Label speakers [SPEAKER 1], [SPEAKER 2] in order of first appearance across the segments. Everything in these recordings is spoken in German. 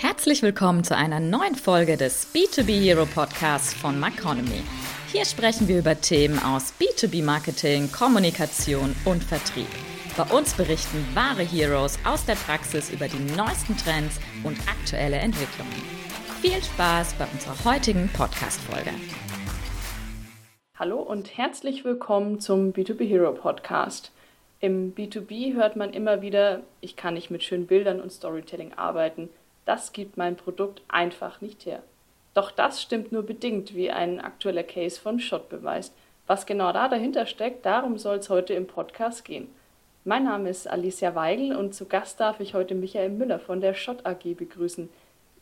[SPEAKER 1] Herzlich willkommen zu einer neuen Folge des B2B Hero Podcasts von Maconomy. Hier sprechen wir über Themen aus B2B Marketing, Kommunikation und Vertrieb. Bei uns berichten wahre Heroes aus der Praxis über die neuesten Trends und aktuelle Entwicklungen. Viel Spaß bei unserer heutigen Podcast-Folge.
[SPEAKER 2] Hallo und herzlich willkommen zum B2B Hero Podcast. Im B2B hört man immer wieder, ich kann nicht mit schönen Bildern und Storytelling arbeiten das gibt mein Produkt einfach nicht her. Doch das stimmt nur bedingt, wie ein aktueller Case von Schott beweist. Was genau da dahinter steckt, darum soll es heute im Podcast gehen. Mein Name ist Alicia Weigel und zu Gast darf ich heute Michael Müller von der Schott AG begrüßen.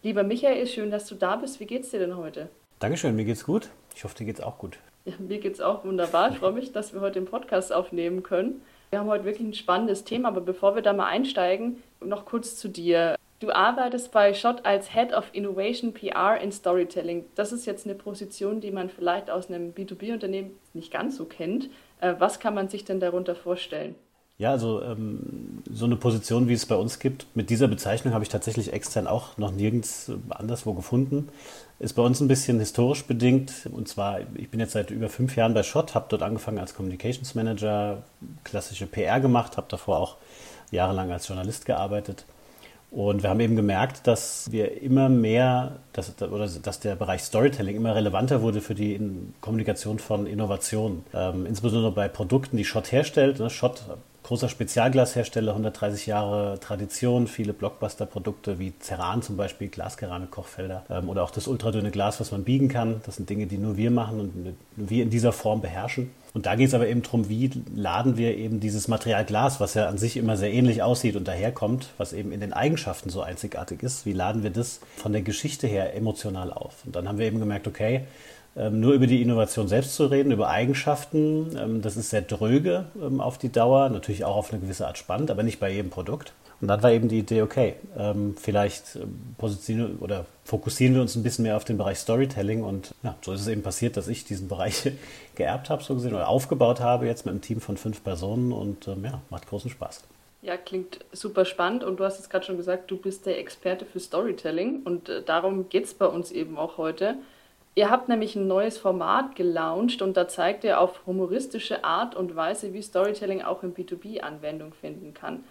[SPEAKER 2] Lieber Michael, schön, dass du da bist. Wie geht's dir denn heute?
[SPEAKER 3] Dankeschön, mir geht's gut. Ich hoffe, dir geht's auch gut.
[SPEAKER 2] Ja, mir geht's auch wunderbar. Ich freue mich, dass wir heute den Podcast aufnehmen können. Wir haben heute wirklich ein spannendes Thema, aber bevor wir da mal einsteigen, noch kurz zu dir. Du arbeitest bei Schott als Head of Innovation PR in Storytelling. Das ist jetzt eine Position, die man vielleicht aus einem B2B-Unternehmen nicht ganz so kennt. Äh, was kann man sich denn darunter vorstellen?
[SPEAKER 3] Ja, also ähm, so eine Position, wie es bei uns gibt, mit dieser Bezeichnung habe ich tatsächlich extern auch noch nirgends anderswo gefunden. Ist bei uns ein bisschen historisch bedingt. Und zwar, ich bin jetzt seit über fünf Jahren bei Schott, habe dort angefangen als Communications Manager, klassische PR gemacht, habe davor auch jahrelang als Journalist gearbeitet und wir haben eben gemerkt, dass wir immer mehr, dass, oder dass der Bereich Storytelling immer relevanter wurde für die Kommunikation von Innovationen. Ähm, insbesondere bei Produkten, die Schott herstellt. Ne? Schott, großer Spezialglashersteller, 130 Jahre Tradition, viele Blockbuster-Produkte wie Ceran zum Beispiel, Glaskeramik-Kochfelder ähm, oder auch das ultradünne Glas, was man biegen kann. Das sind Dinge, die nur wir machen und nur wir in dieser Form beherrschen. Und da geht es aber eben darum, wie laden wir eben dieses Material Glas, was ja an sich immer sehr ähnlich aussieht und daherkommt, was eben in den Eigenschaften so einzigartig ist, wie laden wir das von der Geschichte her emotional auf? Und dann haben wir eben gemerkt, okay, nur über die Innovation selbst zu reden, über Eigenschaften, ähm, das ist sehr dröge ähm, auf die Dauer, natürlich auch auf eine gewisse Art spannend, aber nicht bei jedem Produkt. Und dann war eben die Idee, okay, ähm, vielleicht ähm, positionieren oder fokussieren wir uns ein bisschen mehr auf den Bereich Storytelling. Und ja, so ist es eben passiert, dass ich diesen Bereich geerbt habe, so gesehen, oder aufgebaut habe, jetzt mit einem Team von fünf Personen. Und ähm, ja, macht großen Spaß.
[SPEAKER 2] Ja, klingt super spannend. Und du hast es gerade schon gesagt, du bist der Experte für Storytelling. Und äh, darum geht es bei uns eben auch heute. Ihr habt nämlich ein neues Format gelauncht und da zeigt ihr auf humoristische Art und Weise, wie Storytelling auch in B2B Anwendung finden kann.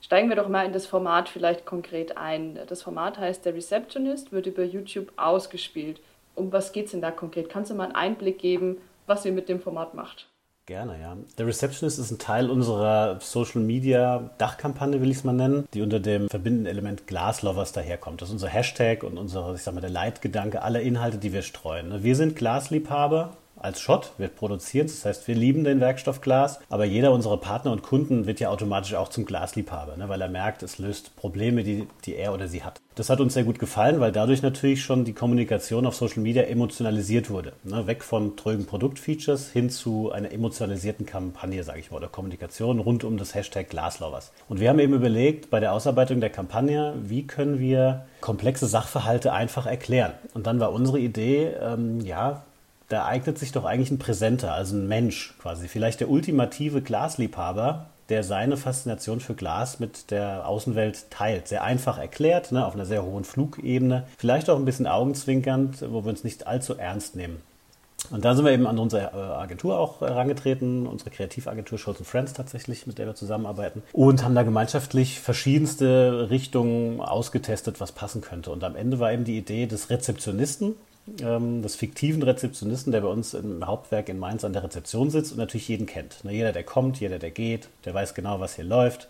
[SPEAKER 2] Steigen wir doch mal in das Format vielleicht konkret ein. Das Format heißt Der Receptionist, wird über YouTube ausgespielt. Um was geht es denn da konkret? Kannst du mal einen Einblick geben, was ihr mit dem Format macht?
[SPEAKER 3] Gerne, ja. Der Receptionist ist ein Teil unserer Social Media Dachkampagne, will ich es mal nennen, die unter dem verbindenden Element Glaslovers daherkommt. Das ist unser Hashtag und unser, ich sag mal, der Leitgedanke aller Inhalte, die wir streuen. Wir sind Glasliebhaber als Schott. Wir produzieren das heißt, wir lieben den Werkstoff Glas, aber jeder unserer Partner und Kunden wird ja automatisch auch zum Glasliebhaber, ne, weil er merkt, es löst Probleme, die, die er oder sie hat. Das hat uns sehr gut gefallen, weil dadurch natürlich schon die Kommunikation auf Social Media emotionalisiert wurde. Ne, weg von trögen Produktfeatures hin zu einer emotionalisierten Kampagne, sage ich mal, oder Kommunikation rund um das Hashtag Glaslovers. Und wir haben eben überlegt, bei der Ausarbeitung der Kampagne, wie können wir komplexe Sachverhalte einfach erklären. Und dann war unsere Idee, ähm, ja, da eignet sich doch eigentlich ein Präsenter, also ein Mensch quasi. Vielleicht der ultimative Glasliebhaber, der seine Faszination für Glas mit der Außenwelt teilt. Sehr einfach erklärt, ne, auf einer sehr hohen Flugebene. Vielleicht auch ein bisschen augenzwinkernd, wo wir uns nicht allzu ernst nehmen. Und da sind wir eben an unsere äh, Agentur auch herangetreten, unsere Kreativagentur Scholz Friends tatsächlich, mit der wir zusammenarbeiten. Und haben da gemeinschaftlich verschiedenste Richtungen ausgetestet, was passen könnte. Und am Ende war eben die Idee des Rezeptionisten, ähm, des fiktiven Rezeptionisten, der bei uns im Hauptwerk in Mainz an der Rezeption sitzt und natürlich jeden kennt. Ne, jeder, der kommt, jeder, der geht, der weiß genau, was hier läuft.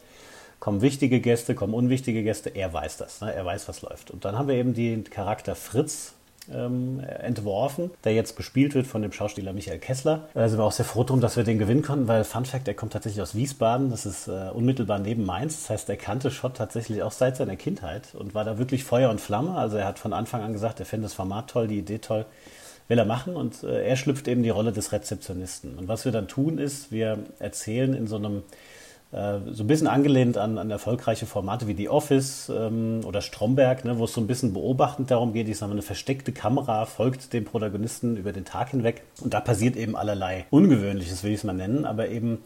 [SPEAKER 3] Kommen wichtige Gäste, kommen unwichtige Gäste, er weiß das, ne, er weiß, was läuft. Und dann haben wir eben den Charakter Fritz ähm, entworfen, der jetzt gespielt wird von dem Schauspieler Michael Kessler. Da sind wir auch sehr froh drum, dass wir den gewinnen konnten, weil Fun Fact, er kommt tatsächlich aus Wiesbaden, das ist äh, unmittelbar neben Mainz. Das heißt, er kannte Schott tatsächlich auch seit seiner Kindheit und war da wirklich Feuer und Flamme. Also er hat von Anfang an gesagt, er fände das Format toll, die Idee toll will er machen und äh, er schlüpft eben die Rolle des Rezeptionisten. Und was wir dann tun ist, wir erzählen in so einem so ein bisschen angelehnt an, an erfolgreiche Formate wie The Office ähm, oder Stromberg, ne, wo es so ein bisschen beobachtend darum geht, ich sage mal, eine versteckte Kamera folgt dem Protagonisten über den Tag hinweg. Und da passiert eben allerlei Ungewöhnliches, will ich es mal nennen, aber eben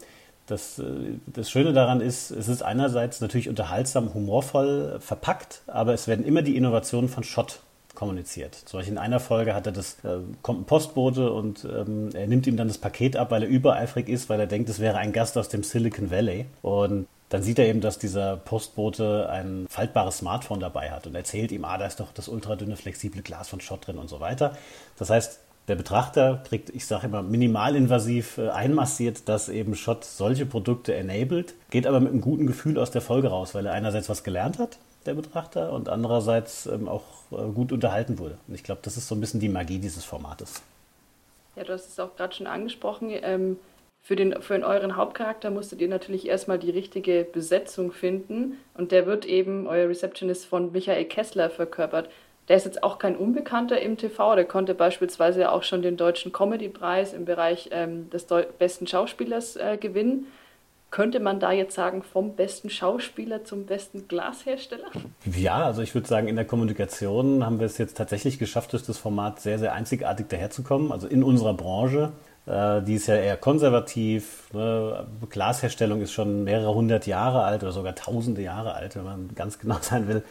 [SPEAKER 3] Das, äh, das Schöne daran ist, es ist einerseits natürlich unterhaltsam, humorvoll verpackt, aber es werden immer die Innovationen von Schott kommuniziert. Zum Beispiel in einer Folge hat er das, äh, kommt ein Postbote und ähm, er nimmt ihm dann das Paket ab, weil er übereifrig ist, weil er denkt, es wäre ein Gast aus dem Silicon Valley. Und dann sieht er eben, dass dieser Postbote ein faltbares Smartphone dabei hat und erzählt ihm, ah, da ist doch das ultradünne, flexible Glas von Schott drin und so weiter. Das heißt, der Betrachter kriegt, ich sage immer, minimalinvasiv äh, einmassiert, dass eben Schott solche Produkte enabled, geht aber mit einem guten Gefühl aus der Folge raus, weil er einerseits was gelernt hat, der Betrachter, und andererseits ähm, auch äh, gut unterhalten wurde. Und ich glaube, das ist so ein bisschen die Magie dieses Formates.
[SPEAKER 2] Ja, du hast es auch gerade schon angesprochen. Ähm, für, den, für euren Hauptcharakter musstet ihr natürlich erstmal die richtige Besetzung finden. Und der wird eben, euer Receptionist, von Michael Kessler verkörpert. Der ist jetzt auch kein Unbekannter im TV. Der konnte beispielsweise auch schon den Deutschen Comedy-Preis im Bereich ähm, des besten Schauspielers äh, gewinnen. Könnte man da jetzt sagen, vom besten Schauspieler zum besten Glashersteller?
[SPEAKER 3] Ja, also ich würde sagen, in der Kommunikation haben wir es jetzt tatsächlich geschafft, durch das Format sehr, sehr einzigartig daherzukommen. Also in unserer Branche. Äh, die ist ja eher konservativ. Ne? Glasherstellung ist schon mehrere hundert Jahre alt oder sogar tausende Jahre alt, wenn man ganz genau sein will.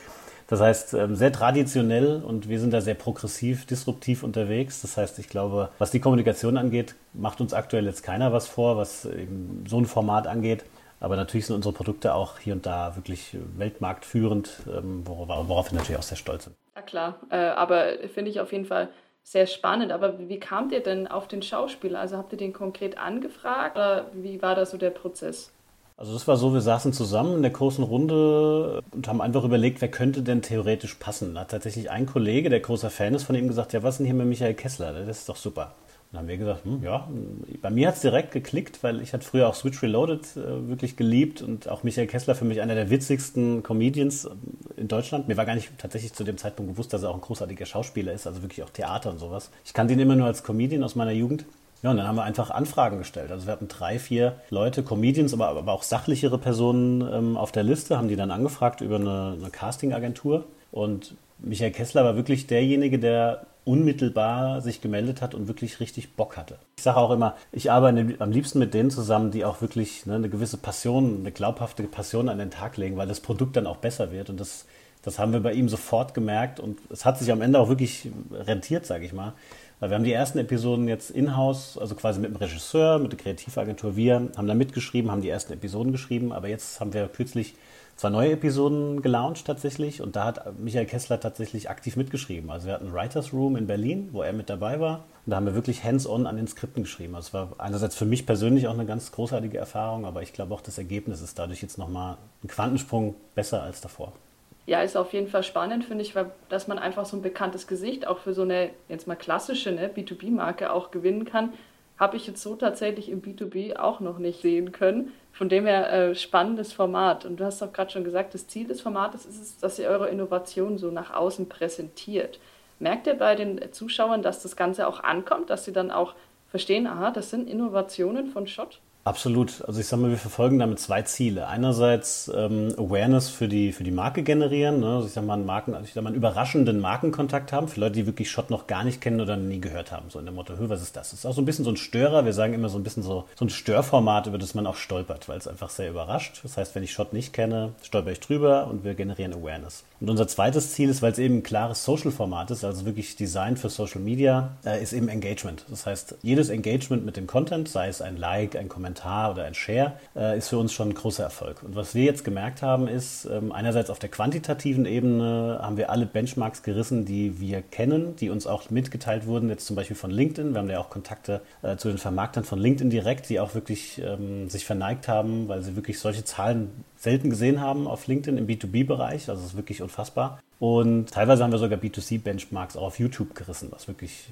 [SPEAKER 3] Das heißt, ähm, sehr traditionell und wir sind da sehr progressiv, disruptiv unterwegs. Das heißt, ich glaube, was die Kommunikation angeht, macht uns aktuell jetzt keiner was vor, was eben so ein Format angeht. Aber natürlich sind unsere Produkte auch hier und da wirklich weltmarktführend, ähm, worauf, worauf wir natürlich auch sehr stolz sind.
[SPEAKER 2] Ja klar, äh, aber finde ich auf jeden Fall sehr spannend. Aber wie kamt ihr denn auf den Schauspieler? Also habt ihr den konkret angefragt oder wie war da so der Prozess?
[SPEAKER 3] Also das war so, wir saßen zusammen in der großen Runde und haben einfach überlegt, wer könnte denn theoretisch passen. Da hat tatsächlich ein Kollege, der großer Fan ist von ihm, gesagt, ja, was ist denn hier mit Michael Kessler? Das ist doch super. Und dann haben wir gesagt, hm, ja, bei mir hat es direkt geklickt, weil ich hatte früher auch Switch Reloaded äh, wirklich geliebt und auch Michael Kessler für mich einer der witzigsten Comedians in Deutschland. Mir war gar nicht tatsächlich zu dem Zeitpunkt bewusst, dass er auch ein großartiger Schauspieler ist, also wirklich auch Theater und sowas. Ich kannte ihn immer nur als Comedian aus meiner Jugend. Ja, und dann haben wir einfach Anfragen gestellt. Also wir hatten drei, vier Leute, Comedians, aber, aber auch sachlichere Personen ähm, auf der Liste, haben die dann angefragt über eine, eine Castingagentur. Und Michael Kessler war wirklich derjenige, der unmittelbar sich gemeldet hat und wirklich richtig Bock hatte. Ich sage auch immer, ich arbeite am liebsten mit denen zusammen, die auch wirklich ne, eine gewisse Passion, eine glaubhafte Passion an den Tag legen, weil das Produkt dann auch besser wird. Und das, das haben wir bei ihm sofort gemerkt und es hat sich am Ende auch wirklich rentiert, sage ich mal. Weil wir haben die ersten Episoden jetzt in-house, also quasi mit dem Regisseur, mit der Kreativagentur, wir haben da mitgeschrieben, haben die ersten Episoden geschrieben, aber jetzt haben wir kürzlich zwei neue Episoden gelauncht tatsächlich. Und da hat Michael Kessler tatsächlich aktiv mitgeschrieben. Also wir hatten ein Writers Room in Berlin, wo er mit dabei war. Und da haben wir wirklich hands-on an den Skripten geschrieben. Also es war einerseits für mich persönlich auch eine ganz großartige Erfahrung, aber ich glaube auch das Ergebnis ist dadurch jetzt nochmal ein Quantensprung besser als davor
[SPEAKER 2] ja, ist auf jeden Fall spannend, finde ich, weil, dass man einfach so ein bekanntes Gesicht auch für so eine, jetzt mal klassische ne, B2B-Marke auch gewinnen kann, habe ich jetzt so tatsächlich im B2B auch noch nicht sehen können. Von dem her äh, spannendes Format. Und du hast auch gerade schon gesagt, das Ziel des Formates ist es, dass ihr eure Innovation so nach außen präsentiert. Merkt ihr bei den Zuschauern, dass das Ganze auch ankommt, dass sie dann auch verstehen, aha, das sind Innovationen von Schott?
[SPEAKER 3] Absolut. Also ich sage mal, wir verfolgen damit zwei Ziele. Einerseits ähm, Awareness für die, für die Marke generieren. Ne? Also ich sage mal, einen Marken, also ich sag mal, einen überraschenden Markenkontakt haben für Leute, die wirklich Shot noch gar nicht kennen oder nie gehört haben. So in dem Motto, was ist das? Das ist auch so ein bisschen so ein Störer. Wir sagen immer so ein bisschen so, so ein Störformat, über das man auch stolpert, weil es einfach sehr überrascht. Das heißt, wenn ich Shot nicht kenne, stolper ich drüber und wir generieren Awareness. Und unser zweites Ziel ist, weil es eben ein klares Social-Format ist, also wirklich Design für Social Media, äh, ist eben Engagement. Das heißt, jedes Engagement mit dem Content, sei es ein Like, ein Kommentar, oder ein Share, äh, ist für uns schon ein großer Erfolg. Und was wir jetzt gemerkt haben, ist, ähm, einerseits auf der quantitativen Ebene haben wir alle Benchmarks gerissen, die wir kennen, die uns auch mitgeteilt wurden, jetzt zum Beispiel von LinkedIn. Wir haben ja auch Kontakte äh, zu den Vermarktern von LinkedIn direkt, die auch wirklich ähm, sich verneigt haben, weil sie wirklich solche Zahlen selten gesehen haben auf LinkedIn im B2B-Bereich. Also es ist wirklich unfassbar. Und teilweise haben wir sogar B2C-Benchmarks auch auf YouTube gerissen, was wirklich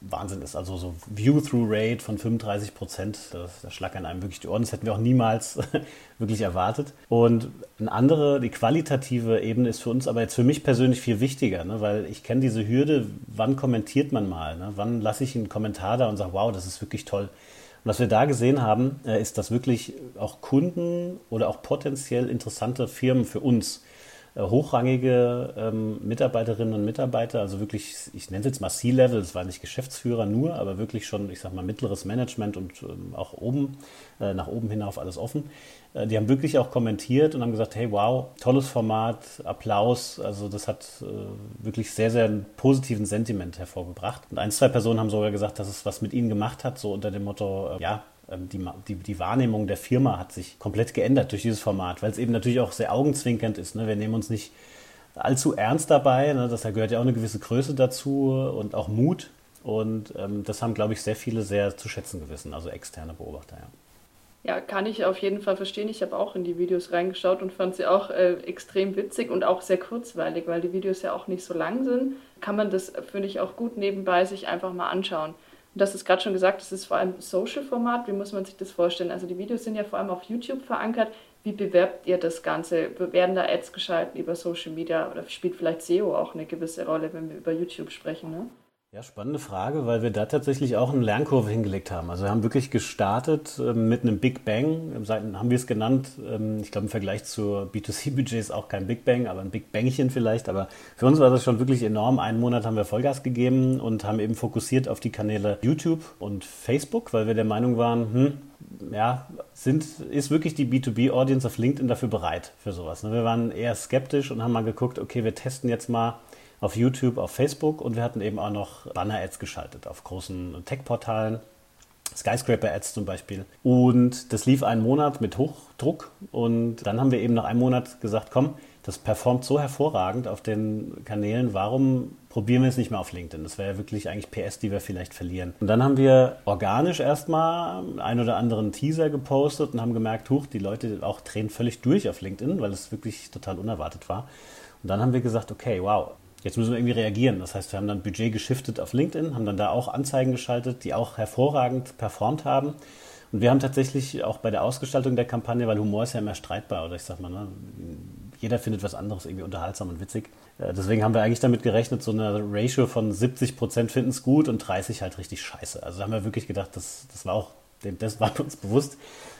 [SPEAKER 3] Wahnsinn ist. Also so View-Through-Rate von 35 Prozent, das, das schlackern einem wirklich die Ohren. Das hätten wir auch niemals wirklich erwartet. Und eine andere, die qualitative Ebene ist für uns aber jetzt für mich persönlich viel wichtiger, ne? weil ich kenne diese Hürde, wann kommentiert man mal? Ne? Wann lasse ich einen Kommentar da und sage, wow, das ist wirklich toll. Und was wir da gesehen haben, äh, ist, dass wirklich auch Kunden oder auch potenziell interessante Firmen für uns äh, hochrangige ähm, Mitarbeiterinnen und Mitarbeiter, also wirklich, ich nenne es jetzt mal C-Level, es war nicht Geschäftsführer nur, aber wirklich schon, ich sag mal, mittleres Management und ähm, auch oben, äh, nach oben hinauf alles offen. Äh, die haben wirklich auch kommentiert und haben gesagt, hey, wow, tolles Format, Applaus, also das hat äh, wirklich sehr, sehr einen positiven Sentiment hervorgebracht. Und ein, zwei Personen haben sogar gesagt, dass es was mit ihnen gemacht hat, so unter dem Motto, äh, ja, ähm, die, die, die, Wahrnehmung der Firma hat sich komplett geändert durch dieses Format, weil es eben natürlich auch sehr augenzwinkernd ist. Ne? Wir nehmen uns nicht allzu ernst dabei, ne? das, da gehört ja auch eine gewisse Größe dazu und auch Mut. Und ähm, das haben, glaube ich, sehr viele sehr zu schätzen gewissen, also externe Beobachter. Ja.
[SPEAKER 2] Ja, kann ich auf jeden Fall verstehen. Ich habe auch in die Videos reingeschaut und fand sie auch äh, extrem witzig und auch sehr kurzweilig, weil die Videos ja auch nicht so lang sind. Kann man das, finde ich, auch gut nebenbei sich einfach mal anschauen. Und das ist gerade schon gesagt, das ist vor allem Social-Format. Wie muss man sich das vorstellen? Also die Videos sind ja vor allem auf YouTube verankert. Wie bewerbt ihr das Ganze? Werden da Ads geschalten über Social Media oder spielt vielleicht SEO auch eine gewisse Rolle, wenn wir über YouTube sprechen? Ne?
[SPEAKER 3] Ja, spannende Frage, weil wir da tatsächlich auch eine Lernkurve hingelegt haben. Also wir haben wirklich gestartet äh, mit einem Big Bang, haben wir es genannt. Ähm, ich glaube im Vergleich zu B2C-Budgets auch kein Big Bang, aber ein Big Bangchen vielleicht. Aber für uns war das schon wirklich enorm. Einen Monat haben wir Vollgas gegeben und haben eben fokussiert auf die Kanäle YouTube und Facebook, weil wir der Meinung waren, hm, ja, sind, ist wirklich die B2B-Audience auf LinkedIn dafür bereit für sowas. Ne? Wir waren eher skeptisch und haben mal geguckt, okay, wir testen jetzt mal auf YouTube, auf Facebook und wir hatten eben auch noch Banner-Ads geschaltet auf großen Tech-Portalen. Skyscraper-Ads zum Beispiel. Und das lief einen Monat mit Hochdruck. Und dann haben wir eben nach einem Monat gesagt, komm, das performt so hervorragend auf den Kanälen, warum probieren wir es nicht mehr auf LinkedIn? Das wäre ja wirklich eigentlich PS, die wir vielleicht verlieren. Und dann haben wir organisch erstmal einen oder anderen Teaser gepostet und haben gemerkt, huch, die Leute auch drehen völlig durch auf LinkedIn, weil es wirklich total unerwartet war. Und dann haben wir gesagt, okay, wow, Jetzt müssen wir irgendwie reagieren. Das heißt, wir haben dann Budget geschiftet auf LinkedIn, haben dann da auch Anzeigen geschaltet, die auch hervorragend performt haben. Und wir haben tatsächlich auch bei der Ausgestaltung der Kampagne, weil Humor ist ja immer streitbar, oder ich sag mal, ne, jeder findet was anderes irgendwie unterhaltsam und witzig. Äh, deswegen haben wir eigentlich damit gerechnet, so eine Ratio von 70 Prozent finden es gut und 30 halt richtig scheiße. Also da haben wir wirklich gedacht, das, das war auch, das war uns bewusst.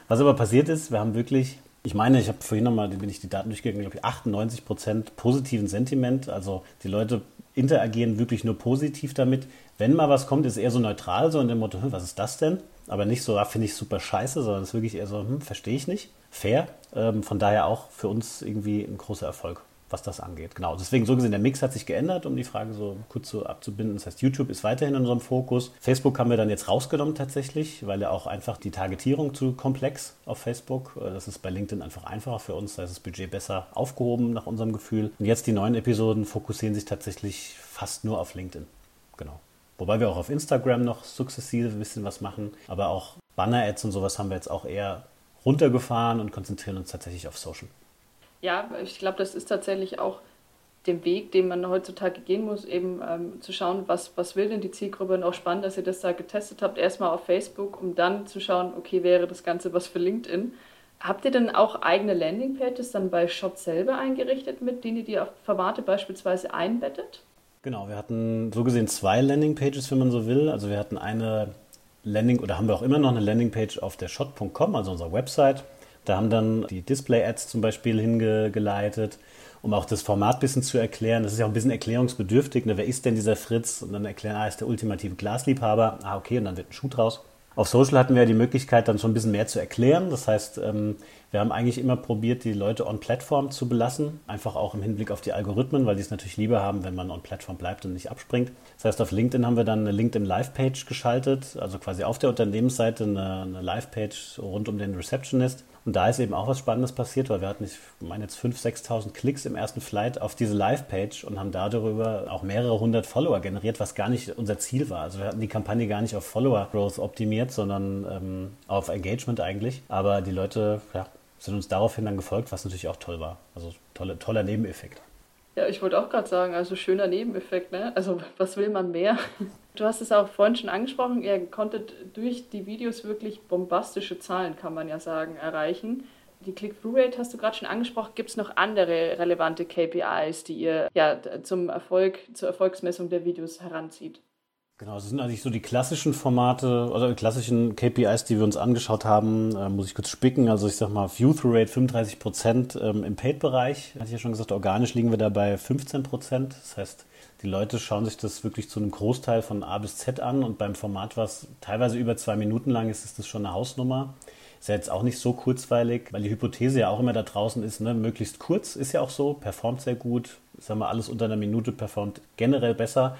[SPEAKER 3] Was aber passiert ist, wir haben wirklich ich meine, ich habe vorhin nochmal, bin ich die Daten durchgegangen, glaube ich, 98 Prozent positiven Sentiment. Also die Leute interagieren wirklich nur positiv damit. Wenn mal was kommt, ist eher so neutral, so in dem Motto, hm, was ist das denn? Aber nicht so, ah, finde ich super scheiße, sondern es ist wirklich eher so, hm, verstehe ich nicht. Fair. Ähm, von daher auch für uns irgendwie ein großer Erfolg was das angeht. Genau, deswegen so gesehen, der Mix hat sich geändert, um die Frage so kurz so abzubinden. Das heißt, YouTube ist weiterhin in unserem Fokus. Facebook haben wir dann jetzt rausgenommen tatsächlich, weil ja auch einfach die Targetierung zu komplex auf Facebook. Äh, das ist bei LinkedIn einfach einfacher für uns, da ist das Budget besser aufgehoben nach unserem Gefühl. Und jetzt die neuen Episoden fokussieren sich tatsächlich fast nur auf LinkedIn. Genau. Wobei wir auch auf Instagram noch sukzessive ein bisschen was machen, aber auch Banner-Ads und sowas haben wir jetzt auch eher runtergefahren und konzentrieren uns tatsächlich auf Social
[SPEAKER 2] ja, ich glaube, das ist tatsächlich auch dem Weg, den man heutzutage gehen muss, eben ähm, zu schauen, was, was will denn die Zielgruppe und auch spannend, dass ihr das da getestet habt, erstmal auf Facebook, um dann zu schauen, okay, wäre das Ganze was für LinkedIn. Habt ihr denn auch eigene Landingpages dann bei Shop selber eingerichtet, mit denen ihr die Formate beispielsweise einbettet?
[SPEAKER 3] Genau, wir hatten so gesehen zwei Landingpages, wenn man so will. Also wir hatten eine Landing oder haben wir auch immer noch eine Landingpage auf der shot.com, also unserer Website. Da haben dann die Display-Ads zum Beispiel hingeleitet, um auch das Format ein bisschen zu erklären. Das ist ja auch ein bisschen erklärungsbedürftig. Ne? Wer ist denn dieser Fritz? Und dann erklären, ah, ist der ultimative Glasliebhaber. Ah, okay, und dann wird ein Schuh draus. Auf Social hatten wir ja die Möglichkeit, dann schon ein bisschen mehr zu erklären. Das heißt, ähm, wir haben eigentlich immer probiert, die Leute on-Plattform zu belassen. Einfach auch im Hinblick auf die Algorithmen, weil die es natürlich lieber haben, wenn man on-Plattform bleibt und nicht abspringt. Das heißt, auf LinkedIn haben wir dann eine LinkedIn Live-Page geschaltet, also quasi auf der Unternehmensseite eine, eine Live-Page rund um den Receptionist. Und da ist eben auch was Spannendes passiert, weil wir hatten, ich meine jetzt 5.000, 6.000 Klicks im ersten Flight auf diese Live-Page und haben darüber auch mehrere hundert Follower generiert, was gar nicht unser Ziel war. Also wir hatten die Kampagne gar nicht auf Follower-Growth optimiert, sondern ähm, auf Engagement eigentlich. Aber die Leute ja, sind uns daraufhin dann gefolgt, was natürlich auch toll war. Also tolle, toller Nebeneffekt.
[SPEAKER 2] Ja, ich wollte auch gerade sagen, also schöner Nebeneffekt, ne? Also was will man mehr? Du hast es auch vorhin schon angesprochen, ihr konntet durch die Videos wirklich bombastische Zahlen, kann man ja sagen, erreichen. Die Click-Through-Rate hast du gerade schon angesprochen. Gibt es noch andere relevante KPIs, die ihr ja zum Erfolg, zur Erfolgsmessung der Videos heranzieht?
[SPEAKER 3] Genau, das sind eigentlich so die klassischen Formate oder die klassischen KPIs, die wir uns angeschaut haben. Äh, muss ich kurz spicken. Also ich sag mal, View-Through-Rate 35 Prozent ähm, im Paid-Bereich. Hatte ich ja schon gesagt, organisch liegen wir da bei 15 Prozent. Das heißt, die Leute schauen sich das wirklich zu einem Großteil von A bis Z an und beim Format, was teilweise über zwei Minuten lang ist, ist das schon eine Hausnummer. Ist ja jetzt auch nicht so kurzweilig, weil die Hypothese ja auch immer da draußen ist, ne, möglichst kurz ist ja auch so, performt sehr gut. Sagen wir, alles unter einer Minute performt generell besser.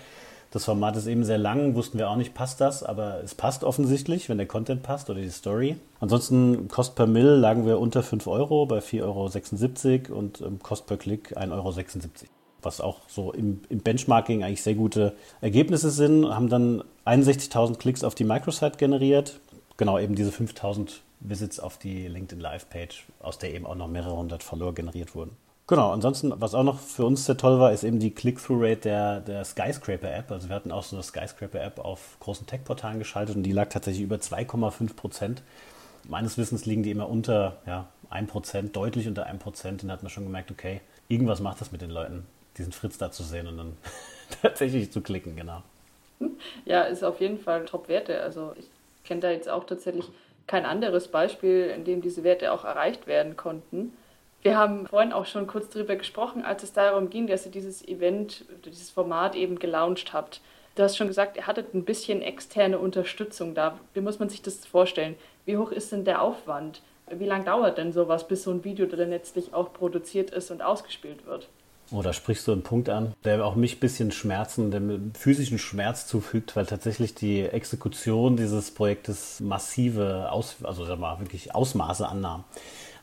[SPEAKER 3] Das Format ist eben sehr lang, wussten wir auch nicht, passt das, aber es passt offensichtlich, wenn der Content passt oder die Story. Ansonsten Cost per Mill lagen wir unter 5 Euro bei 4,76 Euro und ähm, Cost per Klick 1,76 Euro. Was auch so im, im, Benchmarking eigentlich sehr gute Ergebnisse sind. Haben dann 61.000 Klicks auf die Microsite generiert. Genau, eben diese 5.000 Visits auf die LinkedIn Live-Page, aus der eben auch noch mehrere hundert Follower generiert wurden. Genau, ansonsten, was auch noch für uns sehr toll war, ist eben die Click-Through-Rate der, der Skyscraper-App. Also wir hatten auch so eine Skyscraper-App auf großen Tech-Portalen geschaltet und die lag tatsächlich über 2,5 Prozent. Meines Wissens liegen die immer unter ja, 1 Prozent, deutlich unter 1 Prozent. Und da hat man schon gemerkt, okay, irgendwas macht das mit den Leuten, diesen Fritz da zu sehen und dann tatsächlich zu klicken, genau.
[SPEAKER 2] Ja, ist auf jeden Fall Top-Werte. Also ich kenne da jetzt auch tatsächlich kein anderes Beispiel, in dem diese Werte auch erreicht werden konnten. Wir haben vorhin auch schon kurz darüber gesprochen, als es darum ging, dass ihr dieses Event, dieses Format eben gelauncht habt. Du hast schon gesagt, ihr hattet ein bisschen externe Unterstützung da. Wie muss man sich das vorstellen? Wie hoch ist denn der Aufwand? Wie lange dauert denn sowas, bis so ein Video dann letztlich auch produziert ist und ausgespielt wird?
[SPEAKER 3] Oh, da sprichst du einen Punkt an, der auch mich ein bisschen Schmerzen, dem physischen Schmerz zufügt, weil tatsächlich die Exekution dieses Projektes massive Aus, also sag mal, wirklich Ausmaße annahm.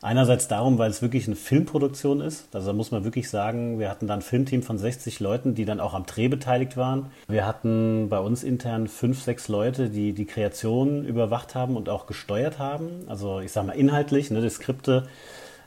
[SPEAKER 3] Einerseits darum, weil es wirklich eine Filmproduktion ist. Also da muss man wirklich sagen, wir hatten da ein Filmteam von 60 Leuten, die dann auch am Dreh beteiligt waren. Wir hatten bei uns intern fünf, sechs Leute, die die Kreation überwacht haben und auch gesteuert haben. Also ich sage mal inhaltlich, ne, die Skripte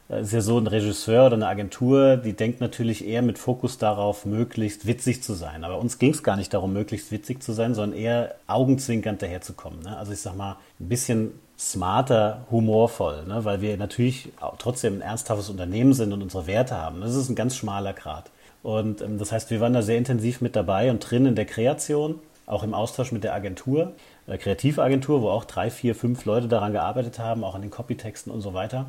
[SPEAKER 3] äh, ist ja so ein Regisseur oder eine Agentur, die denkt natürlich eher mit Fokus darauf, möglichst witzig zu sein. Aber uns ging es gar nicht darum, möglichst witzig zu sein, sondern eher augenzwinkernd daherzukommen. Ne? Also ich sag mal, ein bisschen smarter, humorvoll, ne? weil wir natürlich trotzdem ein ernsthaftes Unternehmen sind und unsere Werte haben. Das ist ein ganz schmaler Grad. Und ähm, das heißt, wir waren da sehr intensiv mit dabei und drin in der Kreation, auch im Austausch mit der Agentur, der Kreativagentur, wo auch drei, vier, fünf Leute daran gearbeitet haben, auch an den Copytexten und so weiter.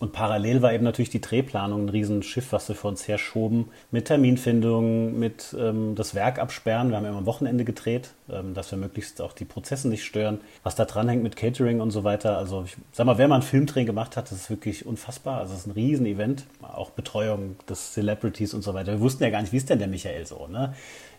[SPEAKER 3] Und parallel war eben natürlich die Drehplanung ein Riesenschiff, was wir vor uns herschoben, mit Terminfindung, mit ähm, das Werk absperren. Wir haben immer am Wochenende gedreht, ähm, dass wir möglichst auch die Prozesse nicht stören. Was da dranhängt mit Catering und so weiter. Also ich sag mal, wer mal einen Filmdreh gemacht hat, das ist wirklich unfassbar. Also es ist ein Riesen-Event. Auch Betreuung des Celebrities und so weiter. Wir wussten ja gar nicht, wie ist denn der Michael so, ne?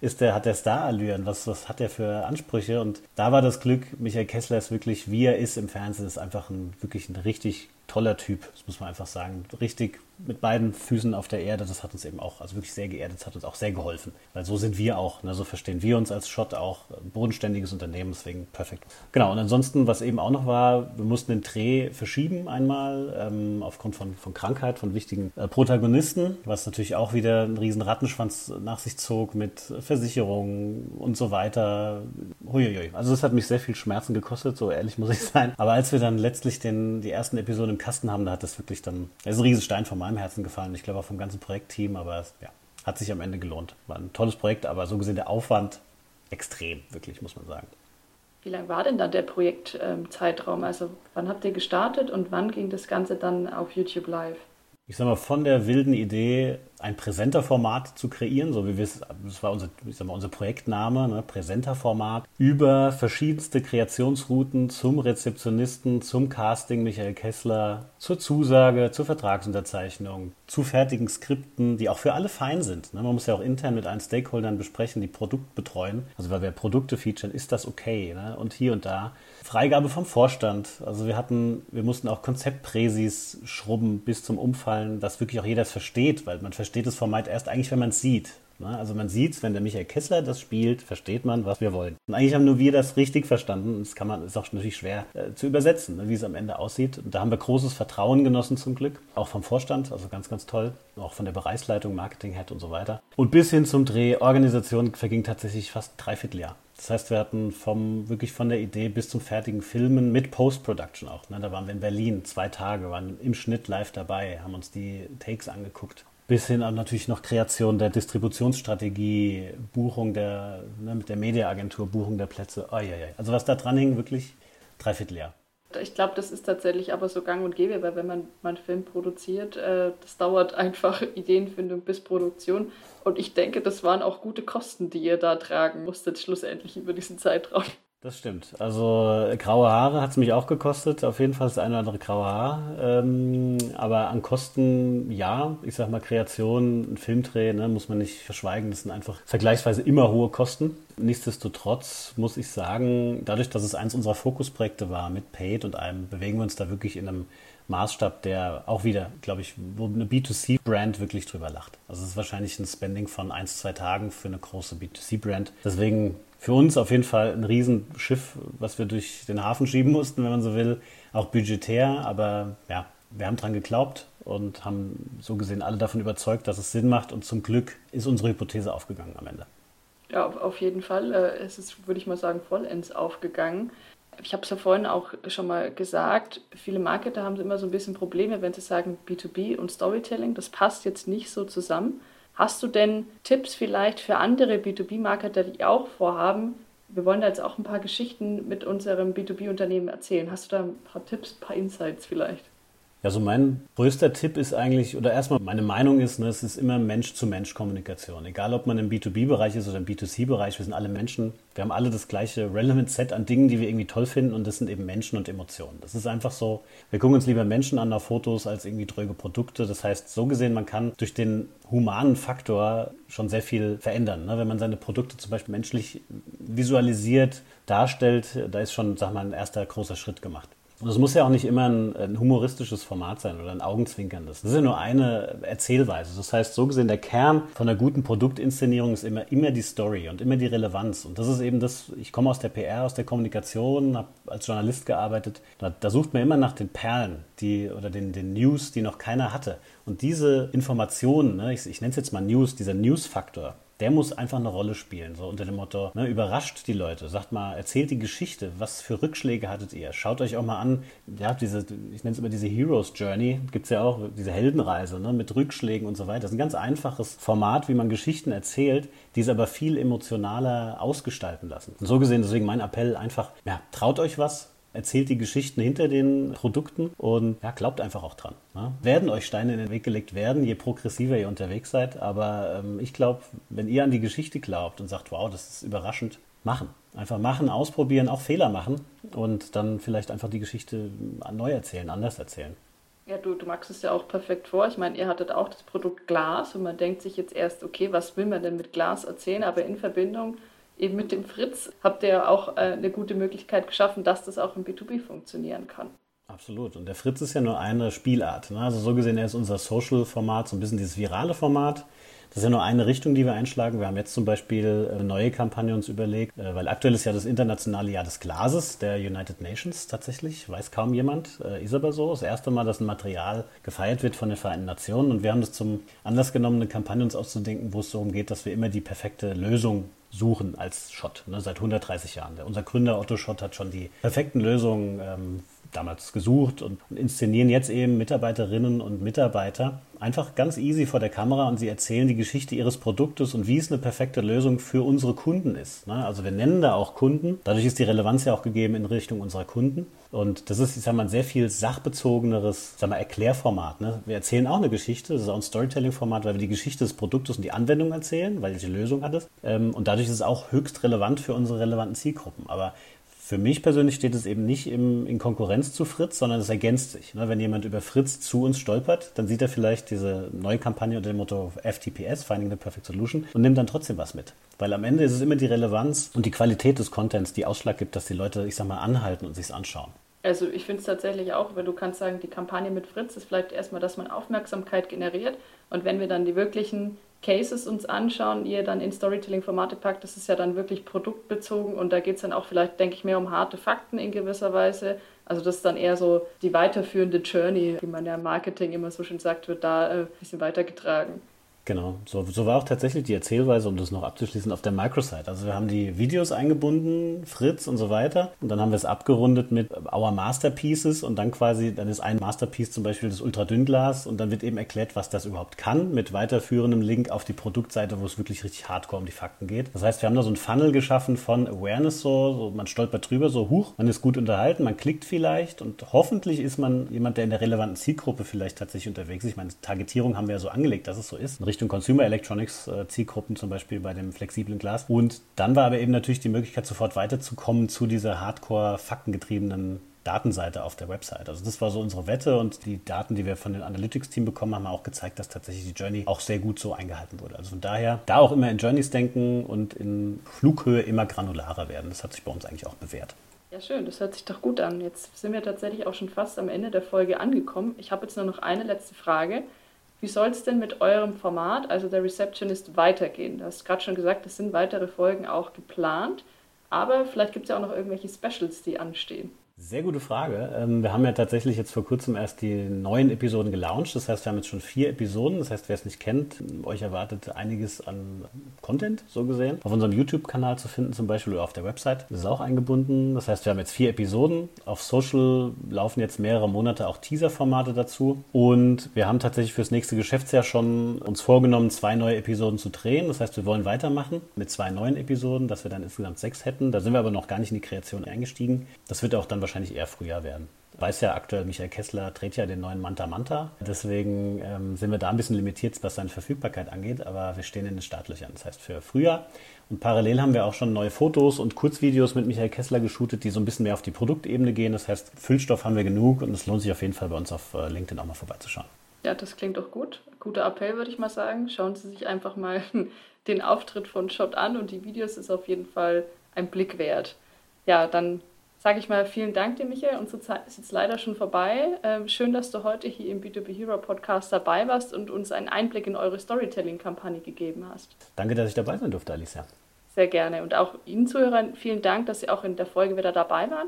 [SPEAKER 3] Ist der, hat der Star-Allüren? Was, was hat der für Ansprüche? Und da war das Glück, Michael Kessler ist wirklich, wie er ist im Fernsehen, ist einfach ein, wirklich ein richtig toller Typ, das muss man einfach sagen. Richtig mit beiden Füßen auf der Erde, das hat uns eben auch, also wirklich sehr geerdet, das hat uns auch sehr geholfen. Weil so sind wir auch, ne? so verstehen wir uns als Schott auch, bodenständiges Unternehmen, deswegen perfekt. Genau, und ansonsten, was eben auch noch war, wir mussten den Dreh verschieben einmal, ähm, aufgrund von, von Krankheit, von wichtigen äh, Protagonisten, was natürlich auch wieder einen riesen Rattenschwanz nach sich zog mit Versicherungen und so weiter. Huiuiui. Also das hat mich sehr viel Schmerzen gekostet, so ehrlich muss ich sein. Aber als wir dann letztlich den, die ersten Episoden im Kasten haben, da hat das wirklich dann, das ist ein riesen Stein vom meinem Herzen gefallen. Ich glaube auch vom ganzen Projektteam, aber es ja, hat sich am Ende gelohnt. War ein tolles Projekt, aber so gesehen der Aufwand extrem, wirklich, muss man sagen.
[SPEAKER 2] Wie lang war denn dann der Projektzeitraum? Also wann habt ihr gestartet und wann ging das Ganze dann auf YouTube live?
[SPEAKER 3] Ich sag mal, von der wilden Idee, ein Präsenterformat zu kreieren, so wie wir es, das war unser, ich sag mal, unser Projektname, ne, Präsenterformat, über verschiedenste Kreationsrouten zum Rezeptionisten, zum Casting Michael Kessler, zur Zusage, zur Vertragsunterzeichnung, zu fertigen Skripten, die auch für alle fein sind. Ne? Man muss ja auch intern mit allen Stakeholdern besprechen, die Produkt betreuen. Also weil wir Produkte featuren, ist das okay? Ne? Und hier und da. Freigabe vom Vorstand. Also wir hatten, wir mussten auch Konzeptpräsis schrubben bis zum Umfallen, dass wirklich auch jeder es versteht, weil man versteht das Format erst eigentlich, wenn man es sieht. Also man sieht es, wenn der Michael Kessler das spielt, versteht man, was wir wollen. Und eigentlich haben nur wir das richtig verstanden. Das kann man, ist auch natürlich schwer äh, zu übersetzen, ne, wie es am Ende aussieht. Und da haben wir großes Vertrauen genossen zum Glück. Auch vom Vorstand, also ganz, ganz toll. Auch von der Bereichsleitung, Marketing-Head und so weiter. Und bis hin zum Dreh, Organisation verging tatsächlich fast dreiviertel Jahr. Das heißt, wir hatten vom, wirklich von der Idee bis zum fertigen Filmen mit Post-Production auch. Ne? Da waren wir in Berlin zwei Tage, waren im Schnitt live dabei, haben uns die Takes angeguckt. Bis hin natürlich noch Kreation der Distributionsstrategie, Buchung der, ne, mit der Mediaagentur, Buchung der Plätze. Oh, ja, ja. Also was da dran hing, wirklich dreiviertel Jahr.
[SPEAKER 2] Ich glaube, das ist tatsächlich aber so gang und gäbe, weil wenn man mal einen Film produziert, äh, das dauert einfach Ideenfindung bis Produktion. Und ich denke, das waren auch gute Kosten, die ihr da tragen musstet, schlussendlich über diesen Zeitraum.
[SPEAKER 3] Das stimmt. Also graue Haare hat es mich auch gekostet, auf jeden Fall das eine oder andere graue Haar. Ähm, aber an Kosten, ja, ich sag mal Kreation, ein Filmdreh, ne, muss man nicht verschweigen, das sind einfach vergleichsweise immer hohe Kosten. Nichtsdestotrotz muss ich sagen, dadurch, dass es eins unserer Fokusprojekte war mit Paid und allem, bewegen wir uns da wirklich in einem Maßstab, der auch wieder, glaube ich, wo eine B2C-Brand wirklich drüber lacht. Also es ist wahrscheinlich ein Spending von ein, zwei Tagen für eine große B2C-Brand. Deswegen für uns auf jeden Fall ein Riesenschiff, was wir durch den Hafen schieben mussten, wenn man so will. Auch budgetär, aber ja, wir haben dran geglaubt und haben so gesehen alle davon überzeugt, dass es Sinn macht. Und zum Glück ist unsere Hypothese aufgegangen am Ende.
[SPEAKER 2] Ja, auf jeden Fall. Äh, es ist, würde ich mal sagen, vollends aufgegangen. Ich habe es ja vorhin auch schon mal gesagt, viele Marketer haben immer so ein bisschen Probleme, wenn sie sagen B2B und Storytelling, das passt jetzt nicht so zusammen. Hast du denn Tipps vielleicht für andere B2B-Marketer, die auch vorhaben? Wir wollen da jetzt auch ein paar Geschichten mit unserem B2B-Unternehmen erzählen. Hast du da ein paar Tipps, ein paar Insights vielleicht?
[SPEAKER 3] Ja, so mein größter Tipp ist eigentlich, oder erstmal meine Meinung ist, ne, es ist immer Mensch-zu-Mensch-Kommunikation. Egal, ob man im B2B-Bereich ist oder im B2C-Bereich, wir sind alle Menschen. Wir haben alle das gleiche Relevant Set an Dingen, die wir irgendwie toll finden und das sind eben Menschen und Emotionen. Das ist einfach so, wir gucken uns lieber Menschen an auf Fotos als irgendwie dröge Produkte. Das heißt, so gesehen, man kann durch den humanen Faktor schon sehr viel verändern. Ne? Wenn man seine Produkte zum Beispiel menschlich visualisiert, darstellt, da ist schon, sag mal, ein erster großer Schritt gemacht. Und es muss ja auch nicht immer ein, ein, humoristisches Format sein oder ein augenzwinkerndes. Das ist ja nur eine Erzählweise. Das heißt, so gesehen, der Kern von einer guten Produktinszenierung ist immer, immer die Story und immer die Relevanz. Und das ist eben das, ich komme aus der PR, aus der Kommunikation, habe als Journalist gearbeitet. Da, da, sucht man immer nach den Perlen die, oder den, den News, die noch keiner hatte. Und diese Informationen, ne, ich, ich nenne es jetzt mal News, dieser News-Faktor, der muss einfach eine Rolle spielen. So unter dem Motto, ne, überrascht die Leute, sagt mal, erzählt die Geschichte, was für Rückschläge hattet ihr? Schaut euch auch mal an, ja, diese, ich nenne es immer diese Heroes Journey, gibt es ja auch, diese Heldenreise ne, mit Rückschlägen und so weiter. Das ist ein ganz einfaches Format, wie man Geschichten erzählt, die es aber viel emotionaler ausgestalten lassen. Und so gesehen, deswegen mein Appell einfach, ja, traut euch was, erzählt die Geschichten hinter den Produkten und ja, glaubt einfach auch dran. Ne? Werden euch Steine in den Weg gelegt werden, je progressiver ihr unterwegs seid. Aber ähm, ich glaube, wenn ihr an die Geschichte glaubt und sagt, wow, das ist überraschend, machen. Einfach machen, ausprobieren, auch Fehler machen und dann vielleicht einfach die Geschichte neu erzählen, anders erzählen.
[SPEAKER 2] Ja, du, du magst es ja auch perfekt vor. Ich meine, ihr hattet auch das Produkt Glas und man denkt sich jetzt erst, okay, was will man denn mit Glas erzählen? Aber in Verbindung eben mit dem Fritz habt ihr auch äh, eine gute Möglichkeit geschaffen, dass das auch im B2B funktionieren kann.
[SPEAKER 3] Absolut. Und der Fritz ist ja nur eine Spielart. Ne? Also so gesehen, er ist unser Social-Format, so ein bisschen dieses virale Format. Das ist ja nur eine Richtung, die wir einschlagen. Wir haben jetzt zum Beispiel eine neue Kampagne uns überlegt, äh, weil aktuell ist ja das internationale Jahr des Glases der United Nations tatsächlich. Weiß kaum jemand. Äh, ist aber so. Das erste Mal, dass ein Material gefeiert wird von den Vereinten Nationen. Und wir haben das zum Anlass genommen, eine Kampagne uns auszudenken, wo es darum geht, dass wir immer die perfekte Lösung suchen als Schott, ne, seit 130 Jahren. unser Gründer Otto Schott hat schon die perfekten Lösungen ähm, damals gesucht und, inszenieren jetzt eben Mitarbeiterinnen und Mitarbeiter einfach ganz easy vor der Kamera und sie erzählen die Geschichte ihres Produktes und wie es eine perfekte Lösung für unsere Kunden ist. Ne? Also wir nennen da auch Kunden. Dadurch ist die Relevanz ja auch gegeben in Richtung unserer Kunden. Und das ist, ich sag mal, ein sehr viel sachbezogeneres, sag mal, Erklärformat. Ne? Wir erzählen auch eine Geschichte, das ist auch ein Storytelling-Format, weil wir die Geschichte des Produktes und die Anwendung erzählen, weil die Lösung hat es. Ähm, und dadurch ist es auch höchst relevant für unsere relevanten Zielgruppen. Aber für mich persönlich steht es eben nicht im, in Konkurrenz zu Fritz, sondern es ergänzt sich. Ne? Wenn jemand über Fritz zu uns stolpert, dann sieht er vielleicht diese neue Kampagne unter dem Motto FTPS, Finding the Perfect Solution, und nimmt dann trotzdem was mit. Weil am Ende ist es immer die Relevanz und die Qualität des Contents, die Ausschlag gibt, dass die Leute, ich sag mal, anhalten und sich anschauen.
[SPEAKER 2] Also ich finde es tatsächlich auch, weil du kannst sagen, die Kampagne mit Fritz ist vielleicht erstmal, dass man Aufmerksamkeit generiert und wenn wir dann die wirklichen Cases uns anschauen, ihr dann in Storytelling-Formate packt, das ist ja dann wirklich produktbezogen und da geht es dann auch vielleicht, denke ich, mehr um harte Fakten in gewisser Weise. Also das ist dann eher so die weiterführende Journey, wie man ja im Marketing immer so schön sagt, wird da äh, ein bisschen weitergetragen.
[SPEAKER 3] Genau, so, so war auch tatsächlich die Erzählweise, um das noch abzuschließen, auf der Microsite. Also wir haben die Videos eingebunden, Fritz und so weiter. Und dann haben wir es abgerundet mit Our Masterpieces und dann quasi, dann ist ein Masterpiece zum Beispiel das Ultradünnglas und dann wird eben erklärt, was das überhaupt kann, mit weiterführendem Link auf die Produktseite, wo es wirklich richtig hardcore um die Fakten geht. Das heißt, wir haben da so ein Funnel geschaffen von Awareness, so, so man stolpert drüber, so huch, man ist gut unterhalten, man klickt vielleicht und hoffentlich ist man jemand, der in der relevanten Zielgruppe vielleicht tatsächlich unterwegs ist. Ich meine, Targetierung haben wir ja so angelegt, dass es so ist. Richtung Consumer Electronics äh, Zielgruppen, zum Beispiel bei dem flexiblen Glas. Und dann war aber eben natürlich die Möglichkeit, sofort weiterzukommen zu dieser hardcore-faktengetriebenen Datenseite auf der Website. Also das war so unsere Wette und die Daten, die wir von dem Analytics-Team bekommen haben, auch gezeigt, dass tatsächlich die Journey auch sehr gut so eingehalten wurde. Also von daher, da auch immer in Journeys denken und in Flughöhe immer granularer werden. Das hat sich bei uns eigentlich auch bewährt.
[SPEAKER 2] Ja, schön, das hört sich doch gut an. Jetzt sind wir tatsächlich auch schon fast am Ende der Folge angekommen. Ich habe jetzt nur noch eine letzte Frage. Wie soll es denn mit eurem Format, also der Receptionist, weitergehen? Du hast gerade schon gesagt, es sind weitere Folgen auch geplant, aber vielleicht gibt es ja auch noch irgendwelche Specials, die anstehen.
[SPEAKER 3] Sehr gute Frage. Ähm, wir haben ja tatsächlich jetzt vor kurzem erst die neuen Episoden gelauncht. Das heißt, wir haben jetzt schon vier Episoden. Das heißt, wer es nicht kennt, euch erwartet einiges an Content, so gesehen. Auf unserem YouTube-Kanal zu finden zum Beispiel oder auf der Website. Das ist auch eingebunden. Das heißt, wir haben jetzt vier Episoden. Auf Social laufen jetzt mehrere Monate auch Teaser-Formate dazu. Und wir haben tatsächlich fürs nächste Geschäftsjahr schon uns vorgenommen, zwei neue Episoden zu drehen. Das heißt, wir wollen weitermachen mit zwei neuen Episoden, dass wir dann insgesamt sechs hätten. Da sind wir aber noch gar nicht in die Kreation eingestiegen. Das wird auch dann wahrscheinlich eher Frühjahr werden. Weiß ja aktuell, Michael Kessler dreht ja den neuen Manta Manta. Deswegen ähm, sind wir da ein bisschen limitiert, was seine Verfügbarkeit angeht, aber wir stehen in den Startlöchern. Das heißt für Frühjahr. Und parallel haben wir auch schon neue Fotos und Kurzvideos mit Michael Kessler geshootet, die so ein bisschen mehr auf die Produktebene gehen. Das heißt, Füllstoff haben wir genug und es lohnt sich auf jeden Fall bei uns auf äh, LinkedIn auch mal vorbeizuschauen.
[SPEAKER 2] Ja, das klingt doch gut. Guter Appell, würde ich mal sagen. Schauen Sie sich einfach mal den Auftritt von Shot an und die Videos ist auf jeden Fall ein Blick wert. Ja, dann sage ich mal vielen Dank dir, Michael. Unsere Zeit ist jetzt leider schon vorbei. Ähm, schön, dass du heute hier im B2B Hero Podcast dabei warst und uns einen Einblick in eure Storytelling-Kampagne gegeben hast.
[SPEAKER 3] Danke, dass ich dabei sein durfte, Alicia.
[SPEAKER 2] Sehr gerne. Und auch Ihnen Zuhörern vielen Dank, dass Sie auch in der Folge wieder dabei waren.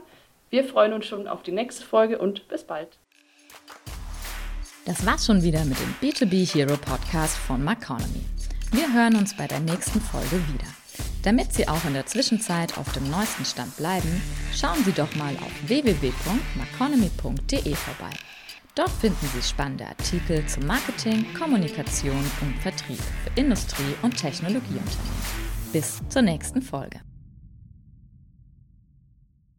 [SPEAKER 2] Wir freuen uns schon auf die nächste Folge und bis bald.
[SPEAKER 1] Das war's schon wieder mit dem B2B Hero Podcast von Maconomy. Wir hören uns bei der nächsten Folge wieder. Damit Sie auch in der Zwischenzeit auf dem neuesten Stand bleiben, schauen Sie doch mal auf www.maconomy.de vorbei. Dort finden Sie spannende Artikel zu Marketing, Kommunikation und Vertrieb für Industrie- und Technologieunternehmen. Bis zur nächsten Folge.